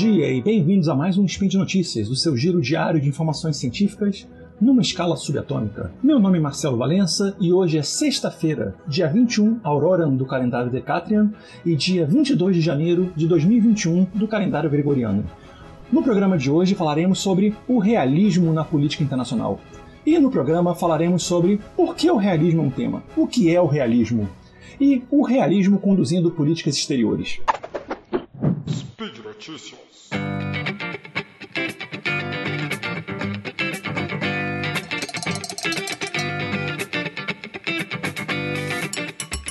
dia e bem-vindos a mais um Spin de Notícias, o seu giro diário de informações científicas numa escala subatômica. Meu nome é Marcelo Valença e hoje é sexta-feira, dia 21 Auroran do calendário Decatrian e dia 22 de janeiro de 2021 do calendário Gregoriano. No programa de hoje falaremos sobre o realismo na política internacional. E no programa falaremos sobre por que o realismo é um tema, o que é o realismo e o realismo conduzindo políticas exteriores. Speed Notícias.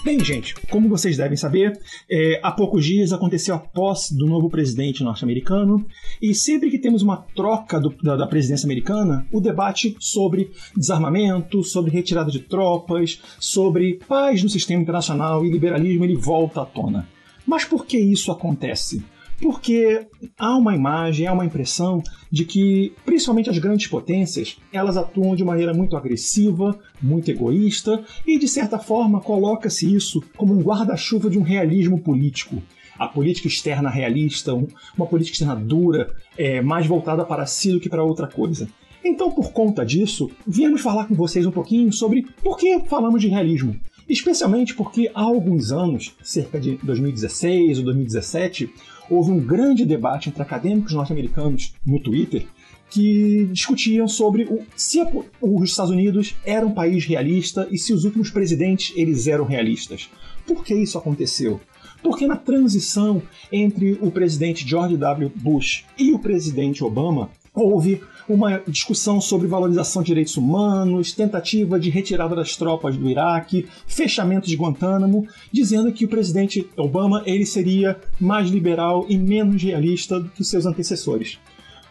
Bem, gente, como vocês devem saber, é, há poucos dias aconteceu a posse do novo presidente norte-americano, e sempre que temos uma troca do, da, da, presidência americana, o debate sobre desarmamento, sobre retirada de tropas, sobre paz no sistema internacional e liberalismo ele volta à tona. Mas por que isso acontece? Porque há uma imagem, há uma impressão de que, principalmente as grandes potências, elas atuam de maneira muito agressiva, muito egoísta e, de certa forma, coloca-se isso como um guarda-chuva de um realismo político. A política externa realista, uma política externa dura, é, mais voltada para si do que para outra coisa. Então, por conta disso, viemos falar com vocês um pouquinho sobre por que falamos de realismo. Especialmente porque há alguns anos, cerca de 2016 ou 2017, houve um grande debate entre acadêmicos norte-americanos no Twitter que discutiam sobre o, se a, os Estados Unidos eram um país realista e se os últimos presidentes eles eram realistas. Por que isso aconteceu? Porque na transição entre o presidente George W. Bush e o presidente Obama, houve uma discussão sobre valorização de direitos humanos, tentativa de retirada das tropas do Iraque, fechamento de Guantánamo, dizendo que o presidente Obama ele seria mais liberal e menos realista do que seus antecessores.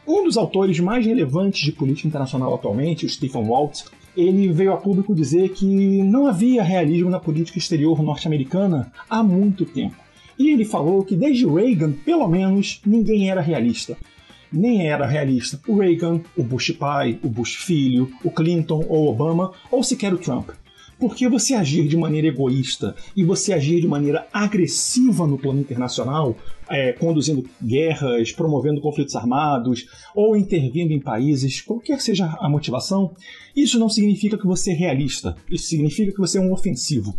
Um dos autores mais relevantes de política internacional atualmente, o Stephen Walt, ele veio a público dizer que não havia realismo na política exterior norte-americana há muito tempo. E ele falou que desde Reagan, pelo menos, ninguém era realista nem era realista o Reagan, o Bush pai, o Bush filho, o Clinton ou Obama, ou sequer o Trump. Porque você agir de maneira egoísta e você agir de maneira agressiva no plano internacional, é, conduzindo guerras, promovendo conflitos armados ou intervindo em países, qualquer seja a motivação, isso não significa que você é realista. Isso significa que você é um ofensivo.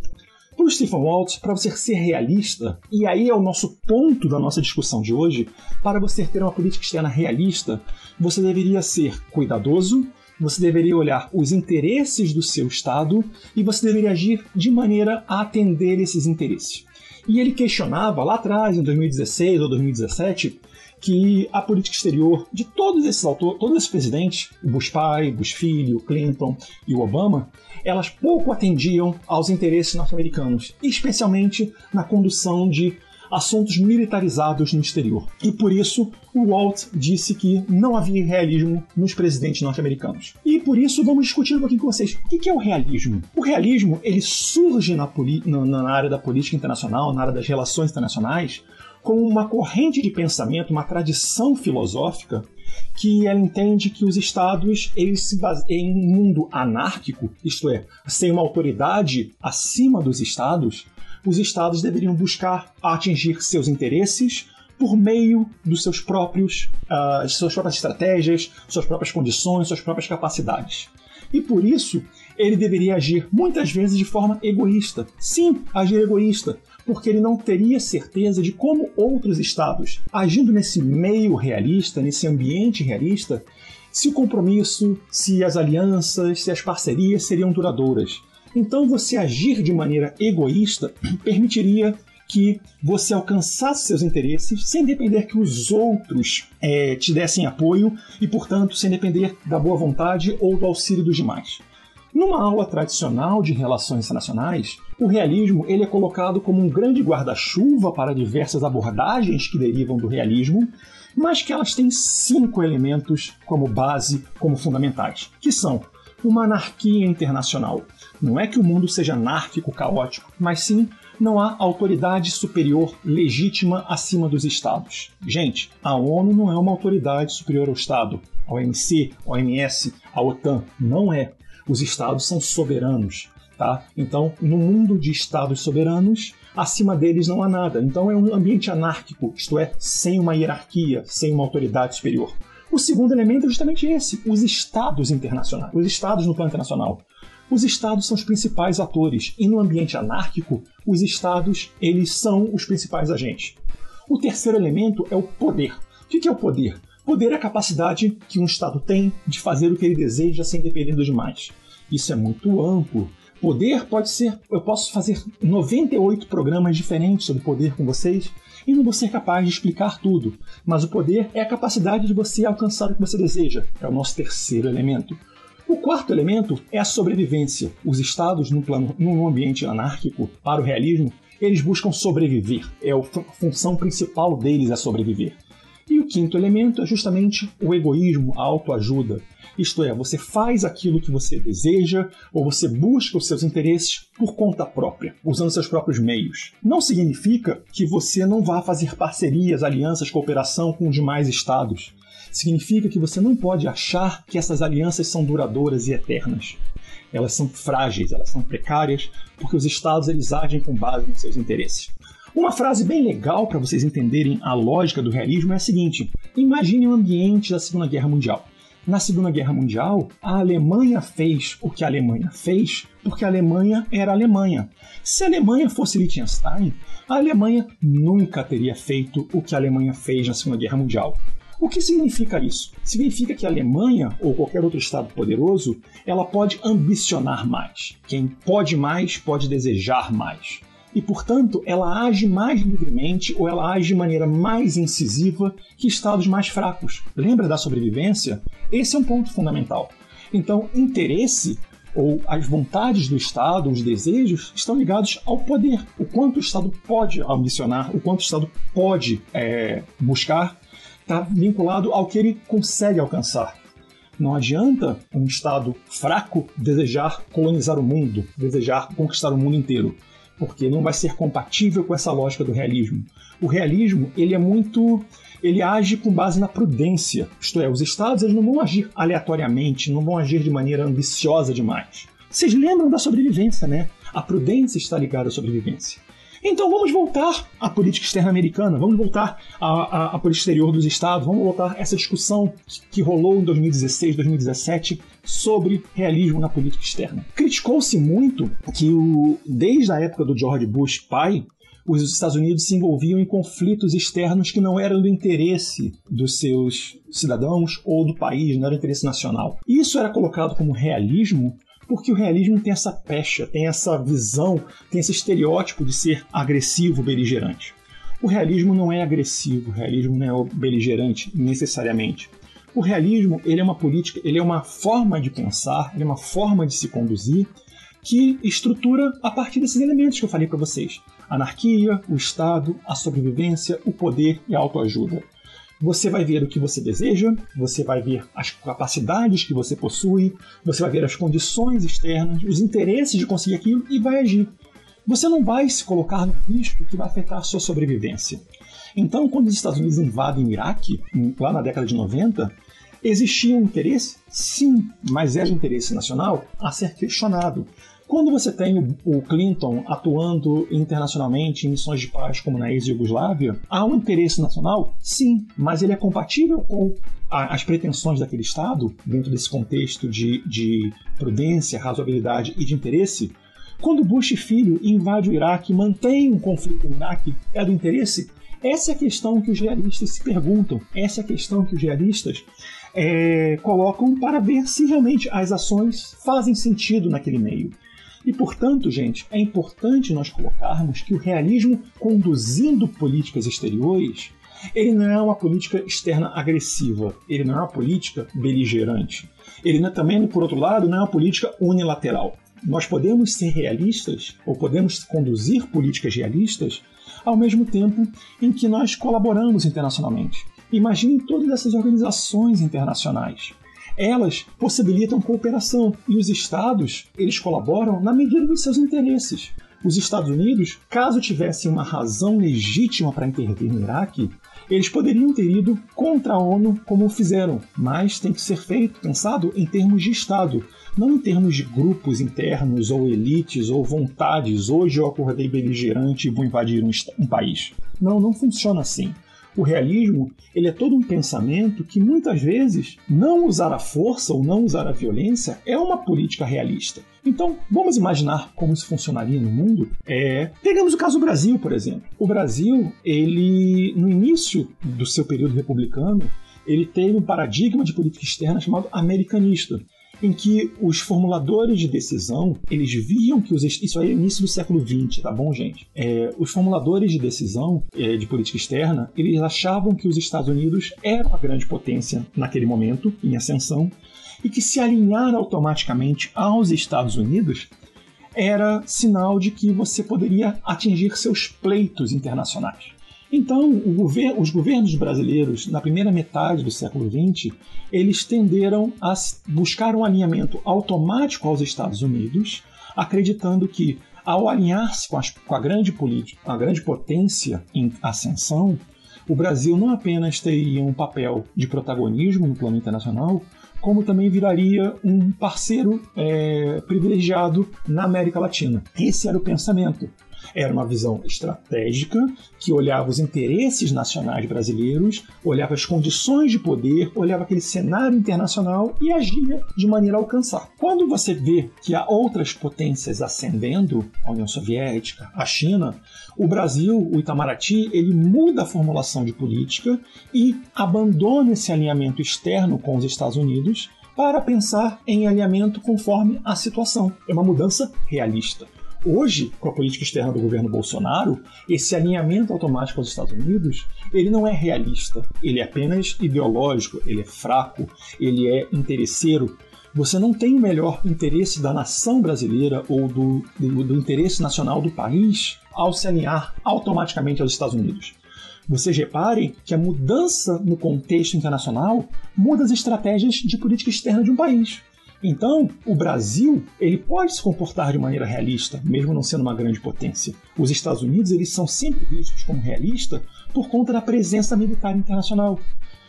Para o Stephen Waltz, para você ser realista, e aí é o nosso ponto da nossa discussão de hoje, para você ter uma política externa realista, você deveria ser cuidadoso, você deveria olhar os interesses do seu Estado e você deveria agir de maneira a atender esses interesses. E ele questionava lá atrás, em 2016 ou 2017, que a política exterior de todos esses autores, todos esses presidentes, o Bush pai, Bush filho, Clinton e o Obama, elas pouco atendiam aos interesses norte-americanos, especialmente na condução de assuntos militarizados no exterior. E por isso, o Walt disse que não havia realismo nos presidentes norte-americanos. E por isso, vamos discutir um pouquinho com vocês. O que é o realismo? O realismo, ele surge na, na área da política internacional, na área das relações internacionais, como uma corrente de pensamento, uma tradição filosófica que ela entende que os estados eles se baseiam em um mundo anárquico, isto é, sem uma autoridade acima dos estados, os estados deveriam buscar atingir seus interesses por meio dos seus próprios, uh, suas próprias estratégias, suas próprias condições, suas próprias capacidades. E por isso, ele deveria agir muitas vezes de forma egoísta. Sim, agir egoísta, porque ele não teria certeza de como outros estados, agindo nesse meio realista, nesse ambiente realista, se o compromisso, se as alianças, se as parcerias seriam duradouras. Então, você agir de maneira egoísta permitiria que você alcançasse seus interesses sem depender que os outros é, te dessem apoio e, portanto, sem depender da boa vontade ou do auxílio dos demais. Numa aula tradicional de relações internacionais, o realismo ele é colocado como um grande guarda-chuva para diversas abordagens que derivam do realismo, mas que elas têm cinco elementos como base, como fundamentais, que são uma anarquia internacional. Não é que o mundo seja anárquico, caótico, mas sim não há autoridade superior legítima acima dos estados. Gente, a ONU não é uma autoridade superior ao Estado. A OMC, a OMS, a OTAN não é. Os estados são soberanos. Tá? Então, no mundo de estados soberanos, acima deles não há nada. Então é um ambiente anárquico, isto é, sem uma hierarquia, sem uma autoridade superior. O segundo elemento é justamente esse: os estados internacionais, os estados no plano internacional. Os estados são os principais atores e no ambiente anárquico, os estados eles são os principais agentes. O terceiro elemento é o poder. O que é o poder? Poder é a capacidade que um estado tem de fazer o que ele deseja sem depender dos demais. Isso é muito amplo. Poder pode ser. Eu posso fazer 98 programas diferentes sobre poder com vocês e não vou ser capaz de explicar tudo. Mas o poder é a capacidade de você alcançar o que você deseja. É o nosso terceiro elemento. O quarto elemento é a sobrevivência. Os estados, num, plano, num ambiente anárquico, para o realismo, eles buscam sobreviver. É a função principal deles é sobreviver. E o quinto elemento é justamente o egoísmo, a autoajuda. Isto é, você faz aquilo que você deseja ou você busca os seus interesses por conta própria, usando seus próprios meios. Não significa que você não vá fazer parcerias, alianças, cooperação com demais estados significa que você não pode achar que essas alianças são duradouras e eternas. Elas são frágeis, elas são precárias, porque os estados eles agem com base nos seus interesses. Uma frase bem legal para vocês entenderem a lógica do realismo é a seguinte: imagine o um ambiente da Segunda Guerra Mundial. Na Segunda Guerra Mundial, a Alemanha fez o que a Alemanha fez porque a Alemanha era a Alemanha. Se a Alemanha fosse Liechtenstein, a Alemanha nunca teria feito o que a Alemanha fez na Segunda Guerra Mundial. O que significa isso? Significa que a Alemanha ou qualquer outro estado poderoso, ela pode ambicionar mais. Quem pode mais pode desejar mais. E, portanto, ela age mais livremente ou ela age de maneira mais incisiva que estados mais fracos. Lembra da sobrevivência? Esse é um ponto fundamental. Então, interesse ou as vontades do Estado, os desejos, estão ligados ao poder. O quanto o Estado pode ambicionar, o quanto o Estado pode é, buscar está vinculado ao que ele consegue alcançar. Não adianta um Estado fraco desejar colonizar o mundo, desejar conquistar o mundo inteiro, porque não vai ser compatível com essa lógica do realismo. O realismo ele é muito, ele age com base na prudência, isto é, os Estados eles não vão agir aleatoriamente, não vão agir de maneira ambiciosa demais. Vocês lembram da sobrevivência, né? A prudência está ligada à sobrevivência. Então vamos voltar à política externa americana, vamos voltar à, à, à política exterior dos Estados, vamos voltar a essa discussão que rolou em 2016, 2017 sobre realismo na política externa. Criticou-se muito que o, desde a época do George Bush pai, os Estados Unidos se envolviam em conflitos externos que não eram do interesse dos seus cidadãos ou do país, não era interesse nacional. Isso era colocado como realismo porque o realismo tem essa pecha, tem essa visão, tem esse estereótipo de ser agressivo, beligerante. O realismo não é agressivo, o realismo não é beligerante necessariamente. O realismo ele é uma política, ele é uma forma de pensar, ele é uma forma de se conduzir que estrutura a partir desses elementos que eu falei para vocês: anarquia, o Estado, a sobrevivência, o poder e a autoajuda. Você vai ver o que você deseja, você vai ver as capacidades que você possui, você vai ver as condições externas, os interesses de conseguir aquilo e vai agir. Você não vai se colocar no risco que vai afetar a sua sobrevivência. Então, quando os Estados Unidos invadem o Iraque, lá na década de 90, existia um interesse? Sim, mas era interesse nacional a ser questionado. Quando você tem o Clinton atuando internacionalmente em missões de paz como na ex-Yugoslávia, há um interesse nacional? Sim, mas ele é compatível com as pretensões daquele Estado, dentro desse contexto de, de prudência, razoabilidade e de interesse? Quando Bush filho invade o Iraque e mantém um conflito no Iraque, é do interesse? Essa é a questão que os realistas se perguntam, essa é a questão que os realistas é, colocam para ver se realmente as ações fazem sentido naquele meio. E, portanto, gente, é importante nós colocarmos que o realismo conduzindo políticas exteriores, ele não é uma política externa agressiva, ele não é uma política beligerante. Ele não, é também, por outro lado, não é uma política unilateral. Nós podemos ser realistas, ou podemos conduzir políticas realistas, ao mesmo tempo em que nós colaboramos internacionalmente. Imagine todas essas organizações internacionais elas possibilitam cooperação e os estados eles colaboram na medida dos seus interesses. Os Estados Unidos, caso tivessem uma razão legítima para intervir no Iraque, Eles poderiam ter ido contra a ONU como fizeram, mas tem que ser feito, pensado em termos de Estado, não em termos de grupos internos ou elites ou vontades. Hoje eu acordei beligerante e vou invadir um, um país. Não, não funciona assim. O realismo ele é todo um pensamento que muitas vezes não usar a força ou não usar a violência é uma política realista. Então, vamos imaginar como isso funcionaria no mundo? É, pegamos o caso do Brasil, por exemplo. O Brasil, ele no início do seu período republicano, ele teve um paradigma de política externa chamado americanista em que os formuladores de decisão eles viam que os isso aí é início do século XX, tá bom, gente? É, os formuladores de decisão é, de política externa eles achavam que os Estados Unidos eram a grande potência naquele momento em ascensão e que se alinhar automaticamente aos Estados Unidos era sinal de que você poderia atingir seus pleitos internacionais. Então, gover os governos brasileiros, na primeira metade do século XX, eles tenderam a buscar um alinhamento automático aos Estados Unidos, acreditando que, ao alinhar-se com, com, a grande a grande potência em ascensão, o Brasil não apenas teria um papel de protagonismo no plano internacional, como também viraria um parceiro é, privilegiado na América Latina. Esse era o pensamento. Era uma visão estratégica que olhava os interesses nacionais brasileiros, olhava as condições de poder, olhava aquele cenário internacional e agia de maneira a alcançar. Quando você vê que há outras potências ascendendo, a União Soviética, a China, o Brasil, o Itamaraty, ele muda a formulação de política e abandona esse alinhamento externo com os Estados Unidos para pensar em alinhamento conforme a situação. É uma mudança realista. Hoje, com a política externa do governo Bolsonaro, esse alinhamento automático aos Estados Unidos, ele não é realista, ele é apenas ideológico, ele é fraco, ele é interesseiro. Você não tem o melhor interesse da nação brasileira ou do, do, do interesse nacional do país ao se alinhar automaticamente aos Estados Unidos. Vocês reparem que a mudança no contexto internacional muda as estratégias de política externa de um país. Então, o Brasil ele pode se comportar de maneira realista, mesmo não sendo uma grande potência. Os Estados Unidos eles são sempre vistos como realistas por conta da presença militar internacional.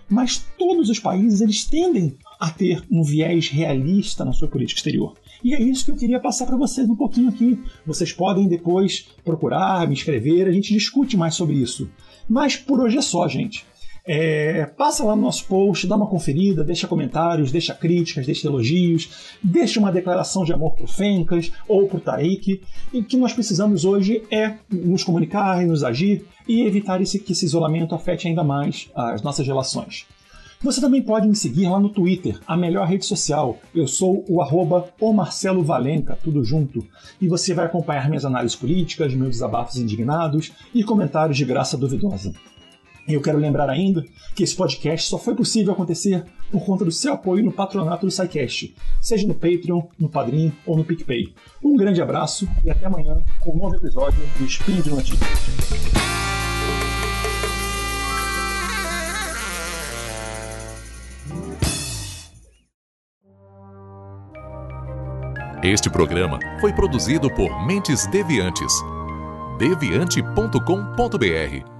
Mas todos os países eles tendem a ter um viés realista na sua política exterior. E é isso que eu queria passar para vocês um pouquinho aqui. Vocês podem depois procurar, me escrever, a gente discute mais sobre isso. Mas por hoje é só, gente. É, passa lá no nosso post, dá uma conferida, deixa comentários, deixa críticas, deixa elogios, deixa uma declaração de amor pro Fencas ou pro Tarik. E o que nós precisamos hoje é nos comunicar e nos agir e evitar esse, que esse isolamento afete ainda mais as nossas relações. Você também pode me seguir lá no Twitter, a melhor rede social. Eu sou o arroba o Marcelo Valenca, tudo junto. E você vai acompanhar minhas análises políticas, meus desabafos indignados e comentários de graça duvidosa. E eu quero lembrar ainda que esse podcast só foi possível acontecer por conta do seu apoio no patronato do SciCast, seja no Patreon, no Padrim ou no PicPay. Um grande abraço e até amanhã com um novo episódio do Spin de Notícias. Este programa foi produzido por Mentes Deviantes. deviante.com.br